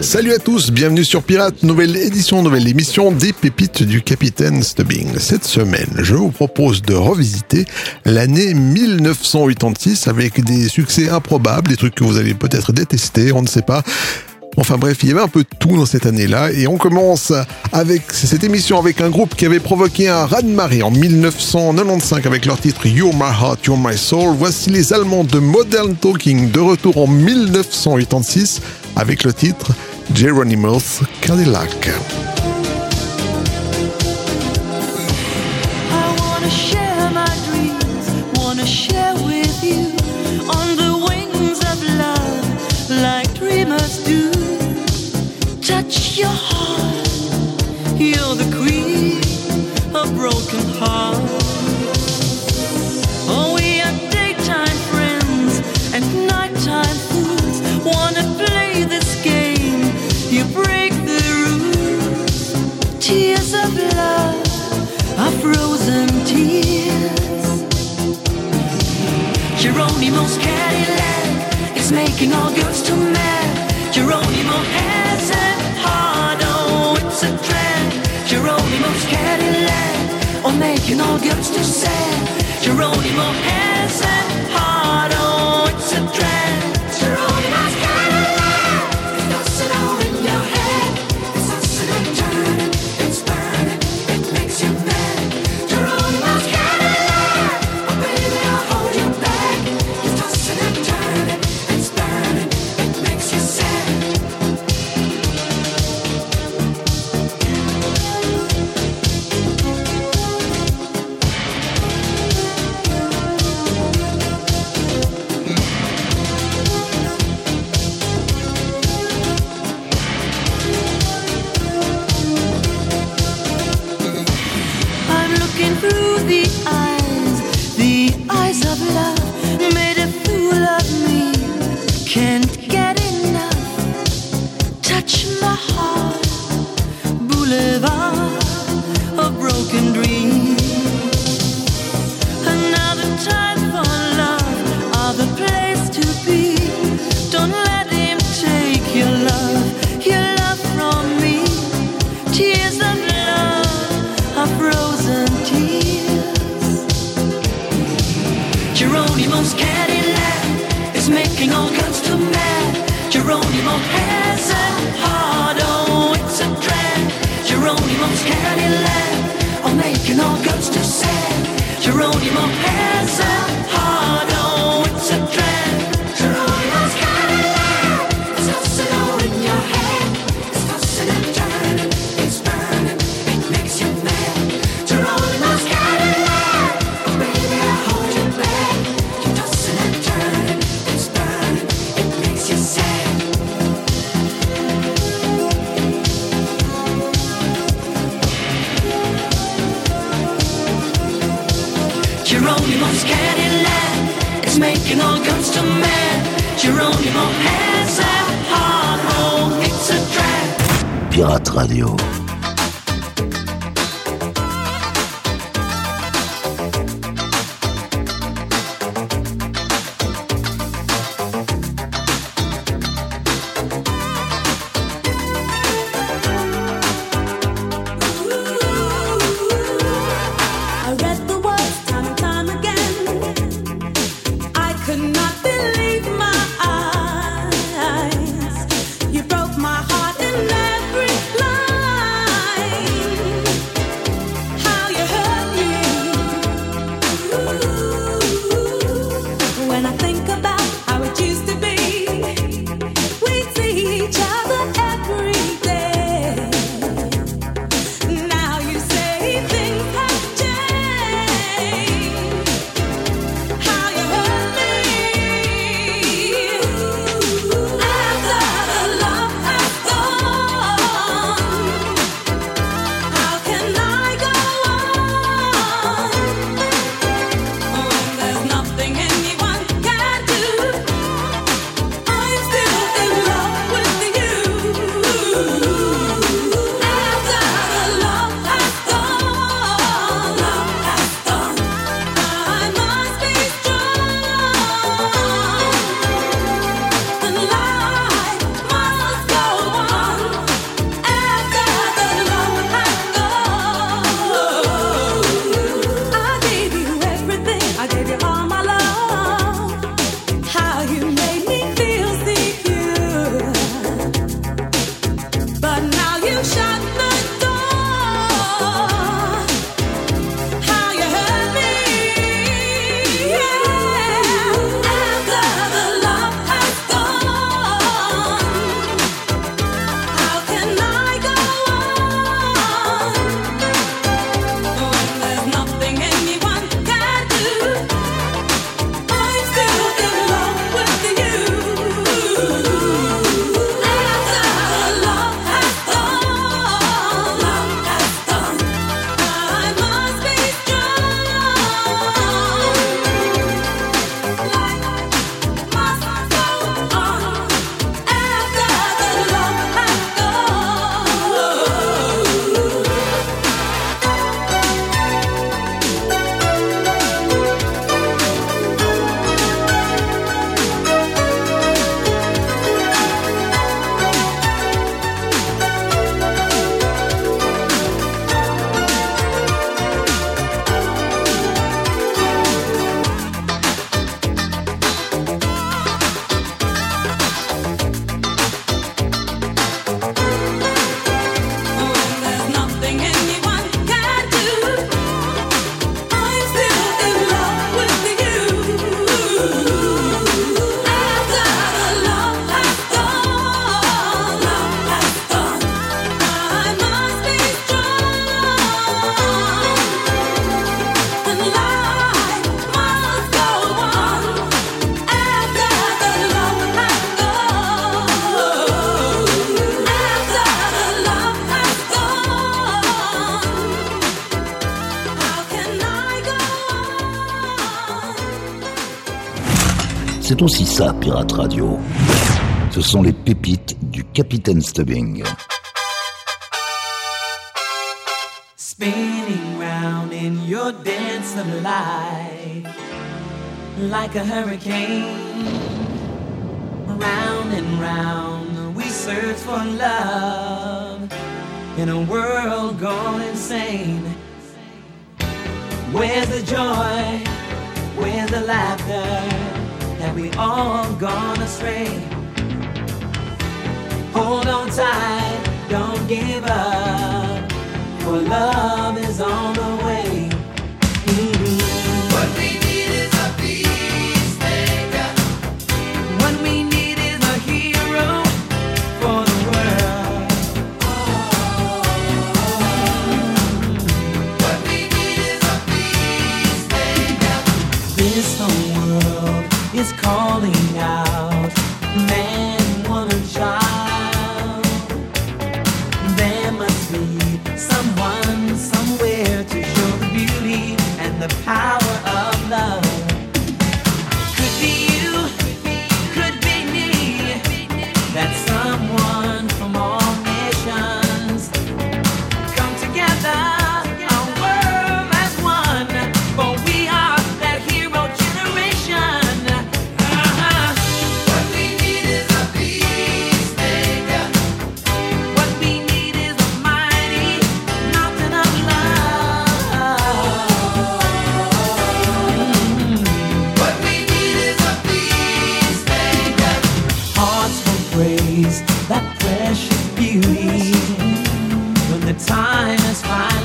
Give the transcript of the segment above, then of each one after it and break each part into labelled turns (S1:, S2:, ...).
S1: Salut à tous, bienvenue sur Pirate, nouvelle édition, nouvelle émission des pépites du Capitaine Stubbing. Cette semaine, je vous propose de revisiter l'année 1986 avec des succès improbables, des trucs que vous allez peut-être détester, on ne sait pas. Enfin bref, il y avait un peu de tout dans cette année-là et on commence avec cette émission avec un groupe qui avait provoqué un raz-de-marée en 1995 avec leur titre You're My Heart, You're My Soul. Voici les Allemands de Modern Talking de retour en 1986 avec le titre Geronimo's Cadillac.
S2: You're the queen of broken hearts. Oh, we are daytime friends and nighttime fools. Wanna play this game? You break the rules. Tears of love are frozen tears. Geronimo's Cadillac is making all girls too mad. Geronimo Oh, making all girls too sad. Geronimo has a heart, oh, it's a drag. Making all girls too mad. Geronimo has a heart, oh, it's a drag.
S3: Pirate Radio.
S4: C'est aussi ça, Pirate Radio. Ce sont les pépites du Capitaine Stubbing.
S5: spinning round in your dance of life like a hurricane. Round and round, we search for love in a world gone insane. Where's the joy? Where's the laughter? Have we all gone astray? Hold on tight, don't give up. For love is on the way. Is calling out, man, woman, child. There must be someone somewhere to show the beauty and the power of love. Could be time is
S6: fine.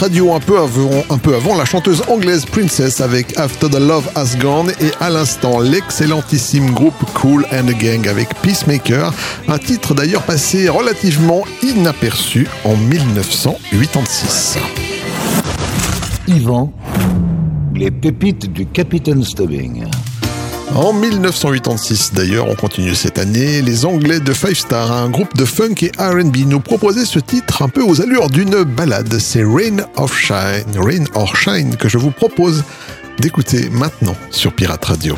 S6: Radio un peu avant, la chanteuse anglaise Princess avec After the Love Has Gone et à l'instant l'excellentissime groupe Cool and the Gang avec Peacemaker, un titre d'ailleurs passé relativement inaperçu en 1986.
S4: Yvan, les pépites du Capitaine Stubbing.
S6: En 1986 d'ailleurs, on continue cette année, les Anglais de Five Star, un groupe de funk et R&B, nous proposaient ce titre un peu aux allures d'une balade. C'est Rain of Shine, Rain or Shine que je vous propose d'écouter maintenant sur Pirate Radio.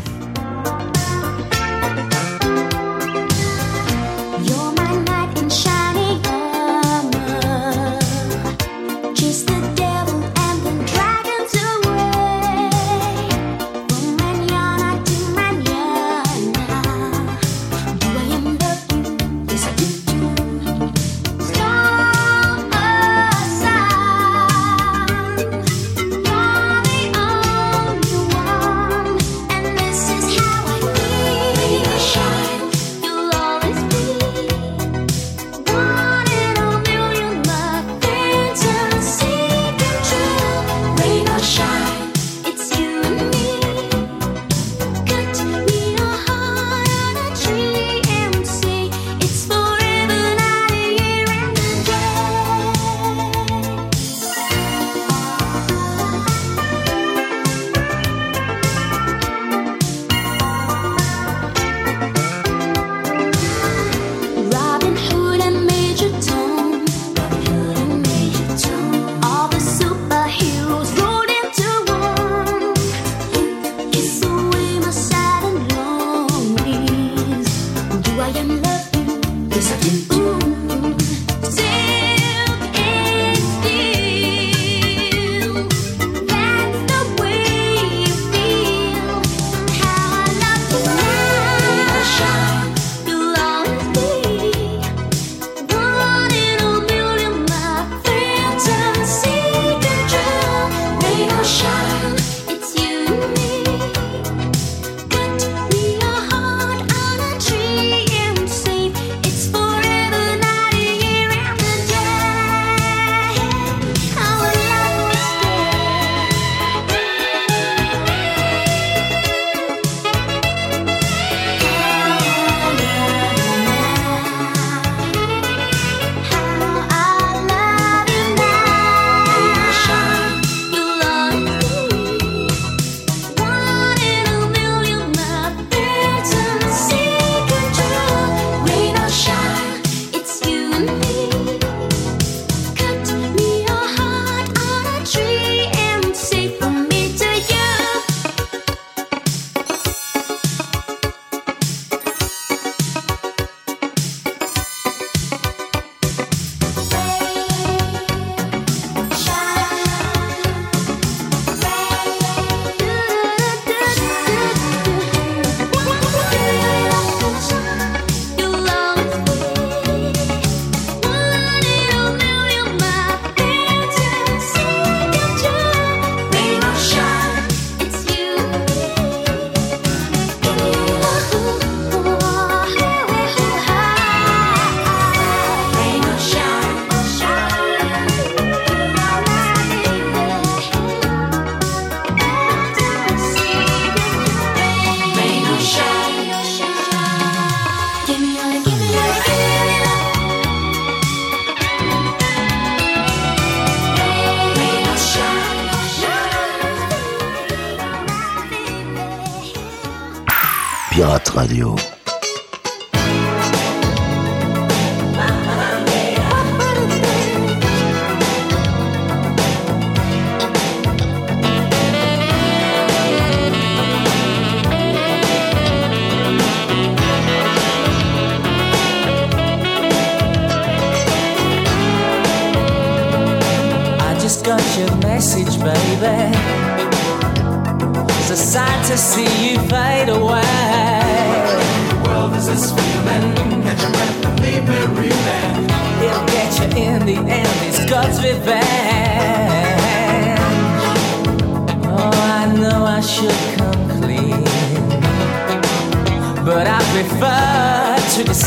S7: Pirate Radio.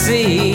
S8: see.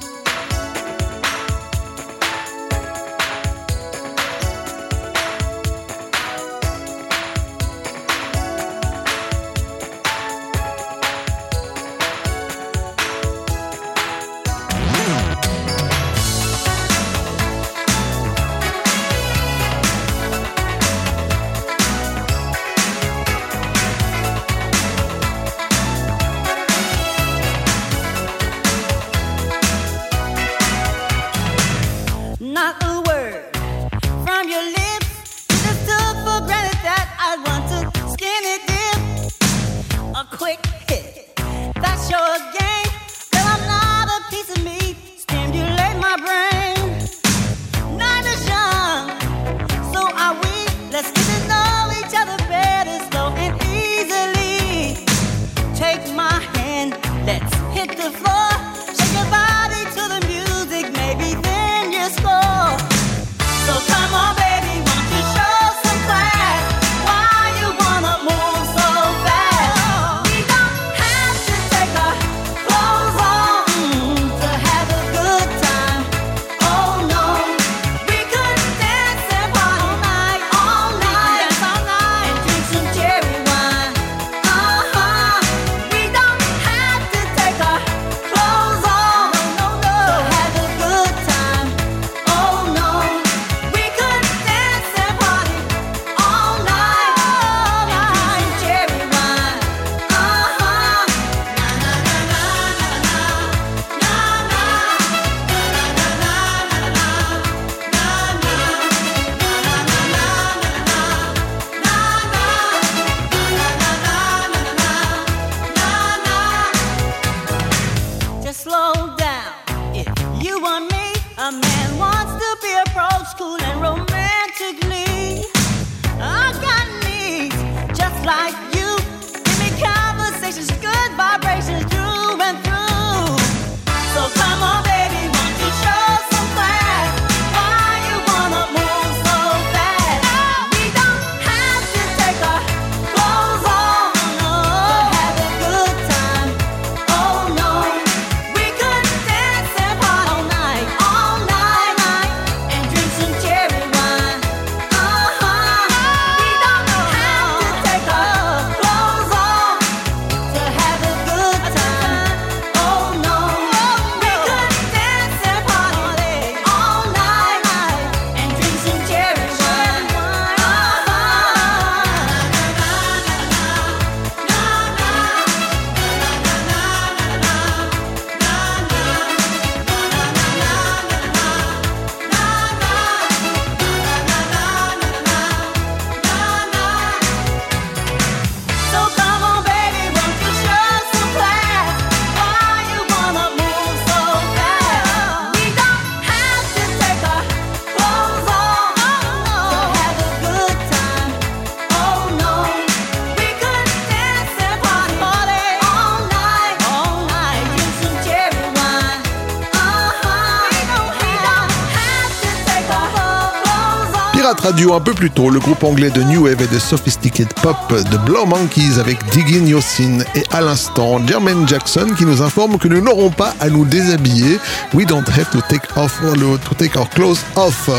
S1: Pirate Radio un peu plus tôt, le groupe anglais de New Wave et de Sophisticated Pop de Blow Monkeys avec Digging Your Sin et à l'instant Jermaine Jackson qui nous informe que nous n'aurons pas à nous déshabiller. We don't have to take off to take our clothes off.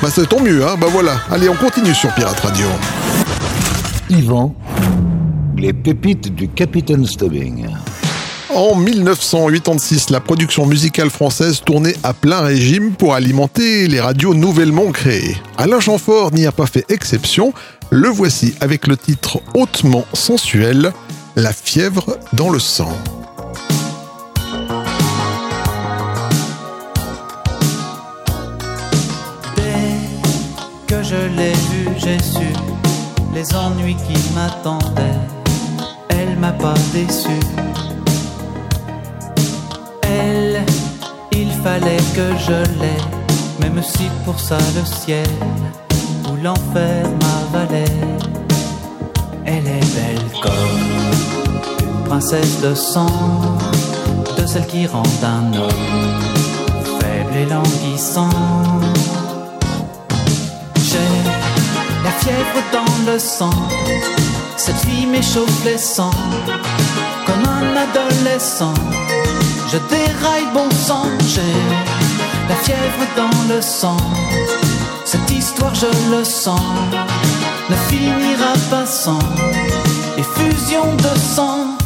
S1: Bah c'est tant mieux, hein. Bah voilà. Allez, on continue sur Pirate Radio.
S7: Yvan, les pépites du Capitaine Stubbing.
S1: En 1986, la production musicale française tournait à plein régime pour alimenter les radios nouvellement créées. Alain Chamfort n'y a pas fait exception. Le voici avec le titre hautement sensuel, La fièvre dans le sang.
S9: Dès que je l'ai vue, j'ai su les ennuis qui m'attendaient. Elle m'a pas déçu. Fallait que je l'aie, même si pour ça le ciel ou l'enfer m'avalait. Elle est belle comme une princesse de sang, de celle qui rend un homme faible et languissant. J'ai la fièvre dans le sang, cette fille m'échauffe les sangs, comme un adolescent. Je déraille bon sang, j'ai la fièvre dans le sang. Cette histoire, je le sens, ne finira pas sans effusion de sang.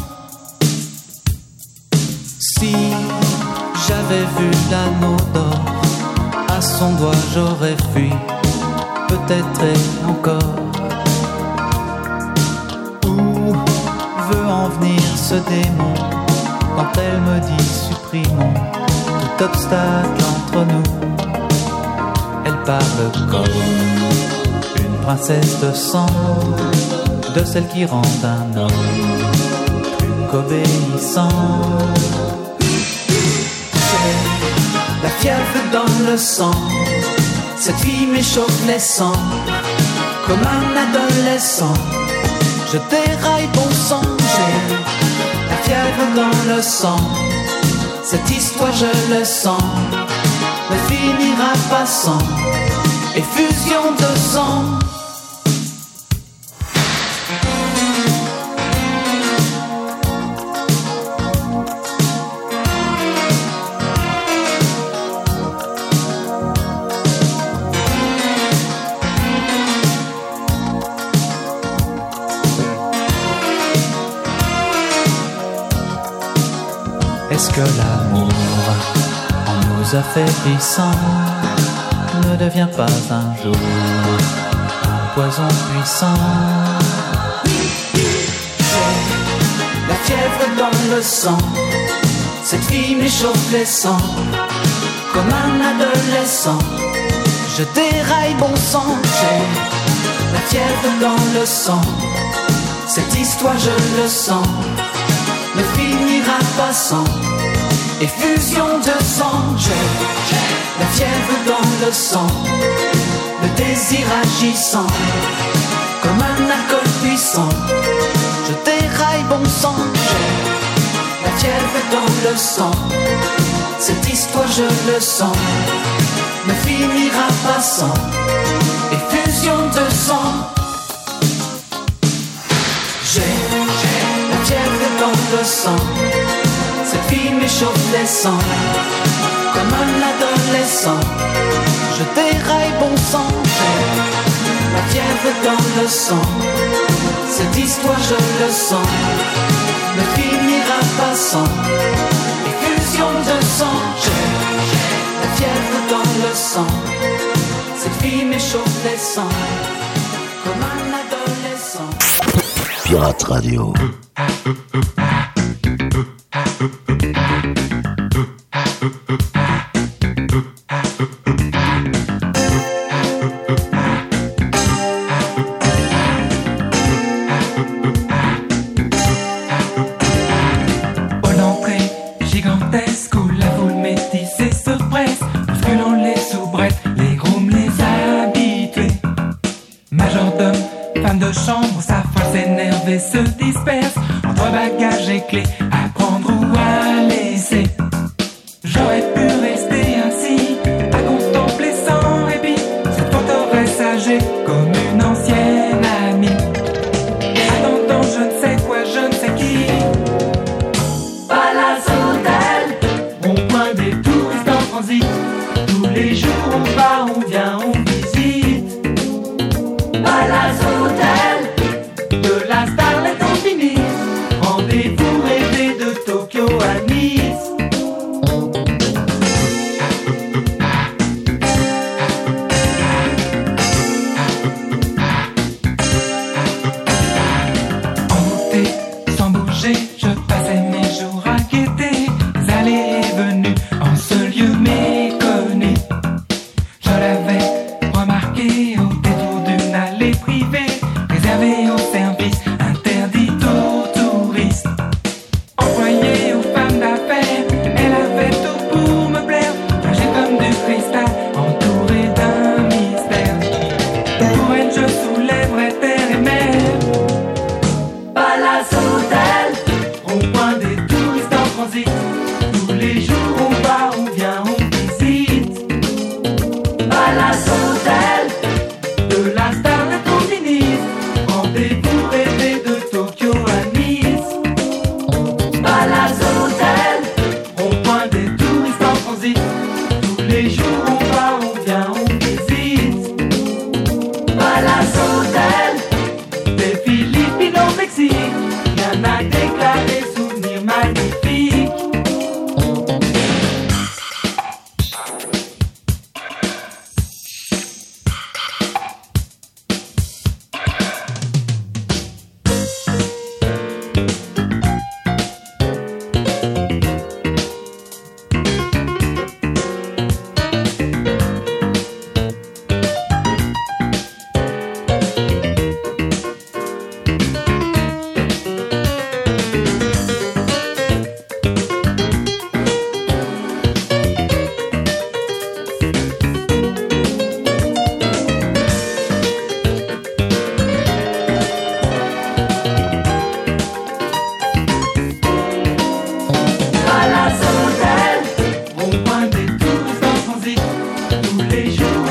S9: Si j'avais vu l'anneau d'or à son doigt, j'aurais fui, peut-être et encore. Où veut en venir ce démon? Quand elle me dit supprimons tout obstacle entre nous? Elle parle comme une princesse de sang, de celle qui rend un homme plus qu'obéissant. La fièvre dans le sang, cette fille m'échauffe les sangs, comme un adolescent. Je déraille bon sang, j'ai dans le sang. Cette histoire, je le sens, ne finira pas sans effusion de sang. Affaiblissant, ne devient pas un jour un poison puissant. J'ai la fièvre dans le sang, cette fille m'échauffe les sangs, comme un adolescent. Je déraille bon sang, j'ai la fièvre dans le sang, cette histoire je le sens ne finira pas sans effusion de sang. J'ai la fièvre dans le sang, le désir agissant comme un alcool puissant. Je déraille bon sang, j'ai la fièvre dans le sang. Cette histoire, je le sens, ne finira pas sans effusion de sang. J'ai la fièvre dans le sang. M'échauffe les sangs. Comme un adolescent, je déraille bon sang. J'ai la fièvre dans le sang. Cette histoire, je le sens, ne finira pas sans effusion de sang. J'ai la fièvre dans le sang. Cette fille m'échauffe les sangs. Comme un adolescent.
S7: Pirate Radio.
S10: manger. you.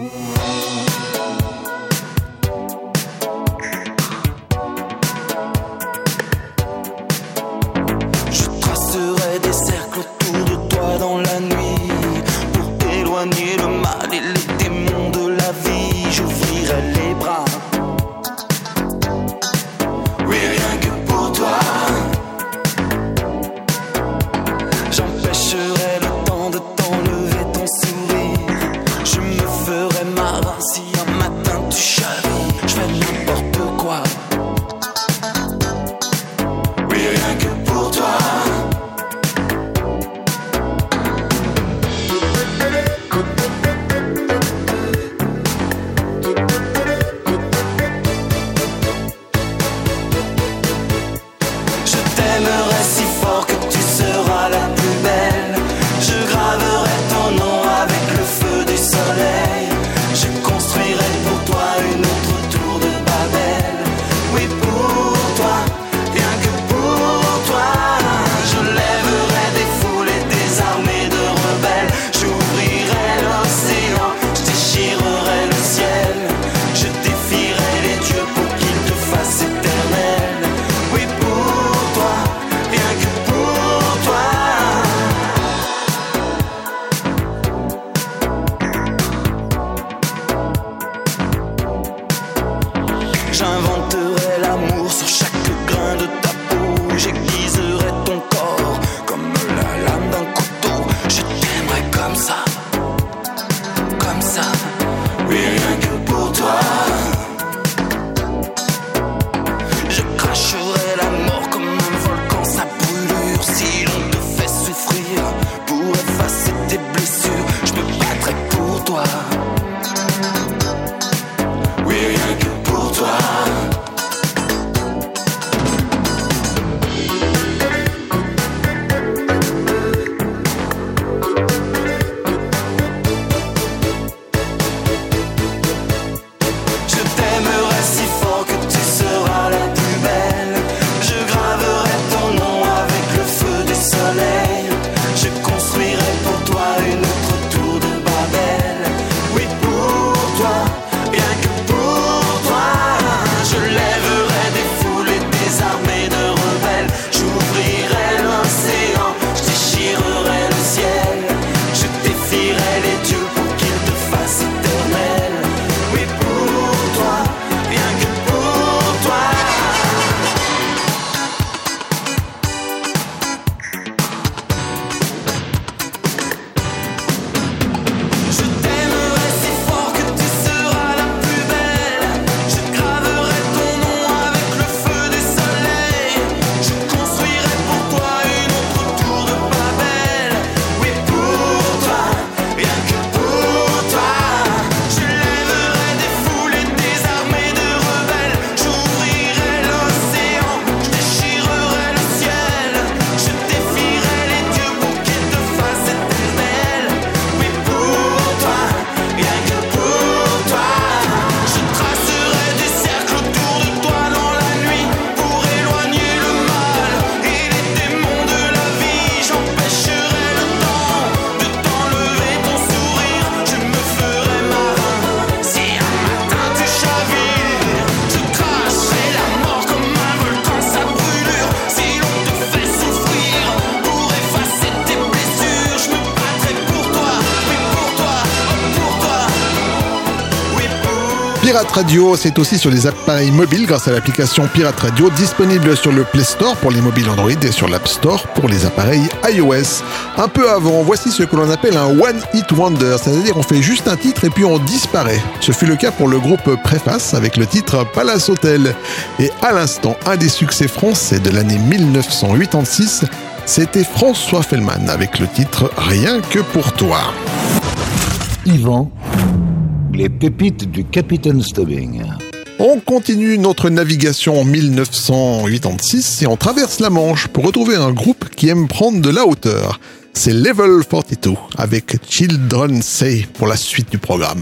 S8: Pirate Radio, c'est aussi sur les appareils mobiles grâce à l'application Pirate Radio disponible sur le Play Store pour les mobiles Android et sur l'App Store pour les appareils iOS. Un peu avant, voici ce que l'on appelle un One Hit Wonder, c'est-à-dire on fait juste un titre et puis on disparaît. Ce fut le cas pour le groupe Préface avec le titre Palace Hotel. Et à l'instant, un des succès français de l'année 1986, c'était François Fellman avec le titre Rien que pour toi.
S4: Yvan, les pépites du Capitaine Stubbing.
S8: On continue notre navigation en 1986 et on traverse la Manche pour retrouver un groupe qui aime prendre de la hauteur. C'est Level 42 avec Children Say pour la suite du programme.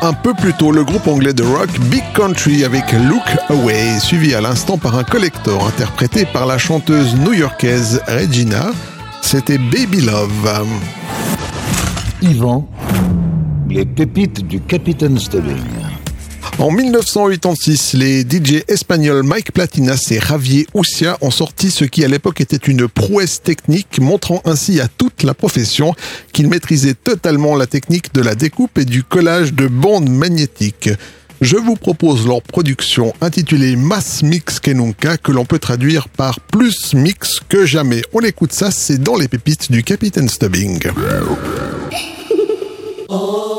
S1: Un peu plus tôt, le groupe anglais de rock Big Country avec Look Away, suivi à l'instant par un collector interprété par la chanteuse new-yorkaise Regina. C'était Baby Love.
S3: Yvan, les pépites du capitaine Stubbing.
S1: En 1986, les DJ espagnols Mike Platinas et Javier Ucia ont sorti ce qui à l'époque était une prouesse technique, montrant ainsi à toute la profession qu'ils maîtrisaient totalement la technique de la découpe et du collage de bandes magnétiques. Je vous propose leur production intitulée Mass Mix que Nunca, que l'on peut traduire par plus mix que jamais. On écoute ça, c'est dans les pépites du Capitaine Stubbing.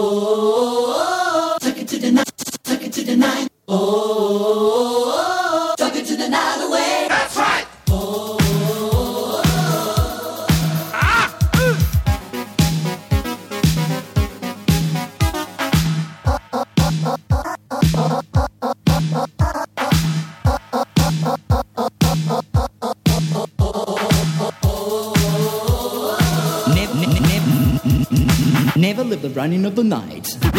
S11: the night
S9: away. That's right. Never live the running of the night.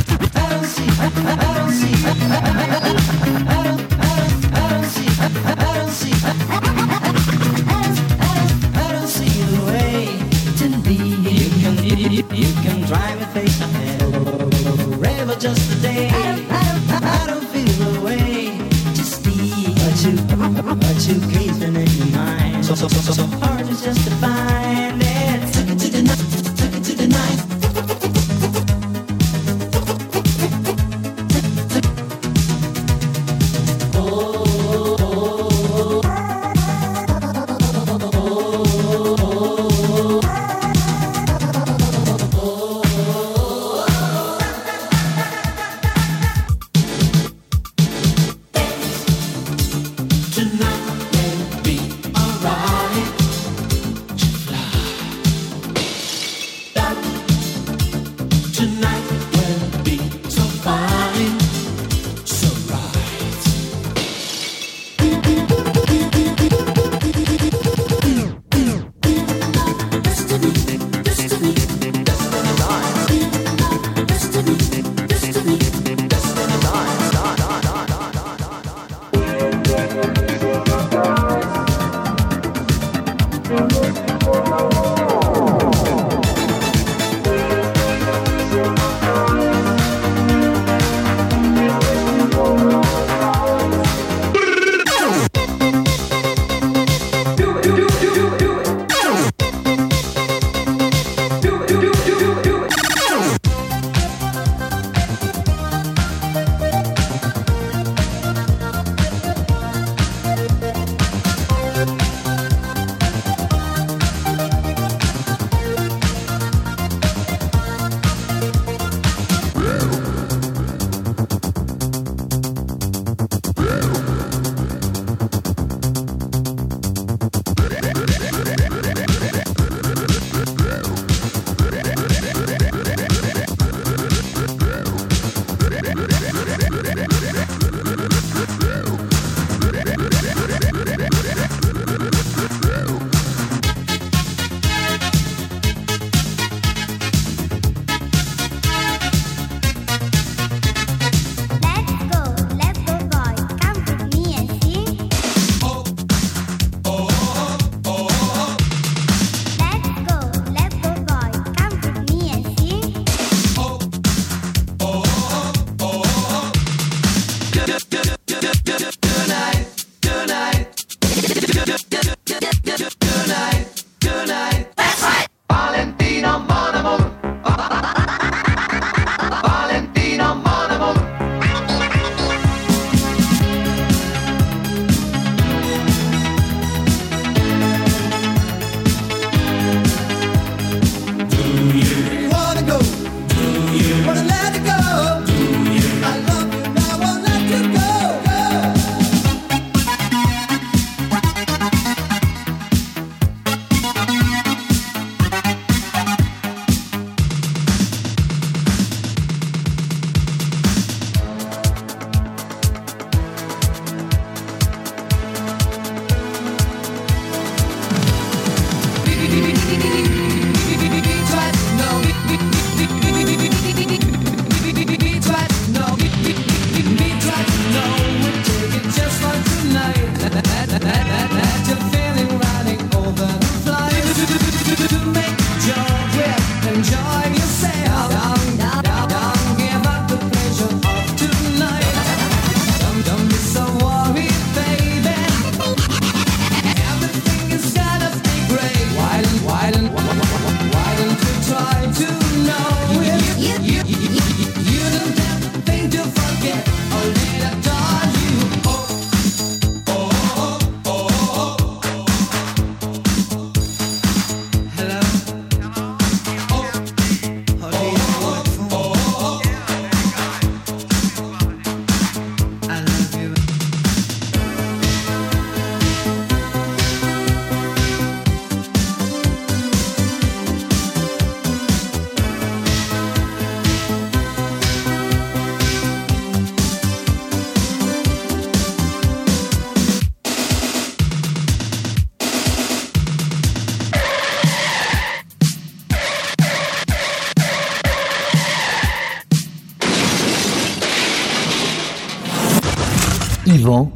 S7: Yvan,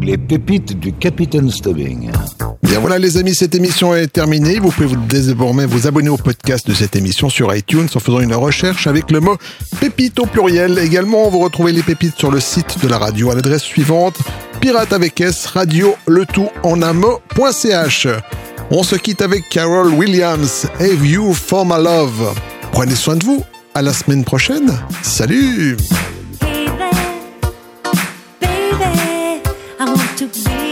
S7: les pépites du Capitaine Stubbing.
S1: Bien voilà les amis, cette émission est terminée. Vous pouvez vous désormais vous abonner au podcast de cette émission sur iTunes en faisant une recherche avec le mot pépite au pluriel. Également, vous retrouvez les pépites sur le site de la radio à l'adresse suivante pirate avec S radio le tout en un mot.ch. On se quitte avec Carol Williams, Have you for My Love. Prenez soin de vous, à la semaine prochaine. Salut
S3: to be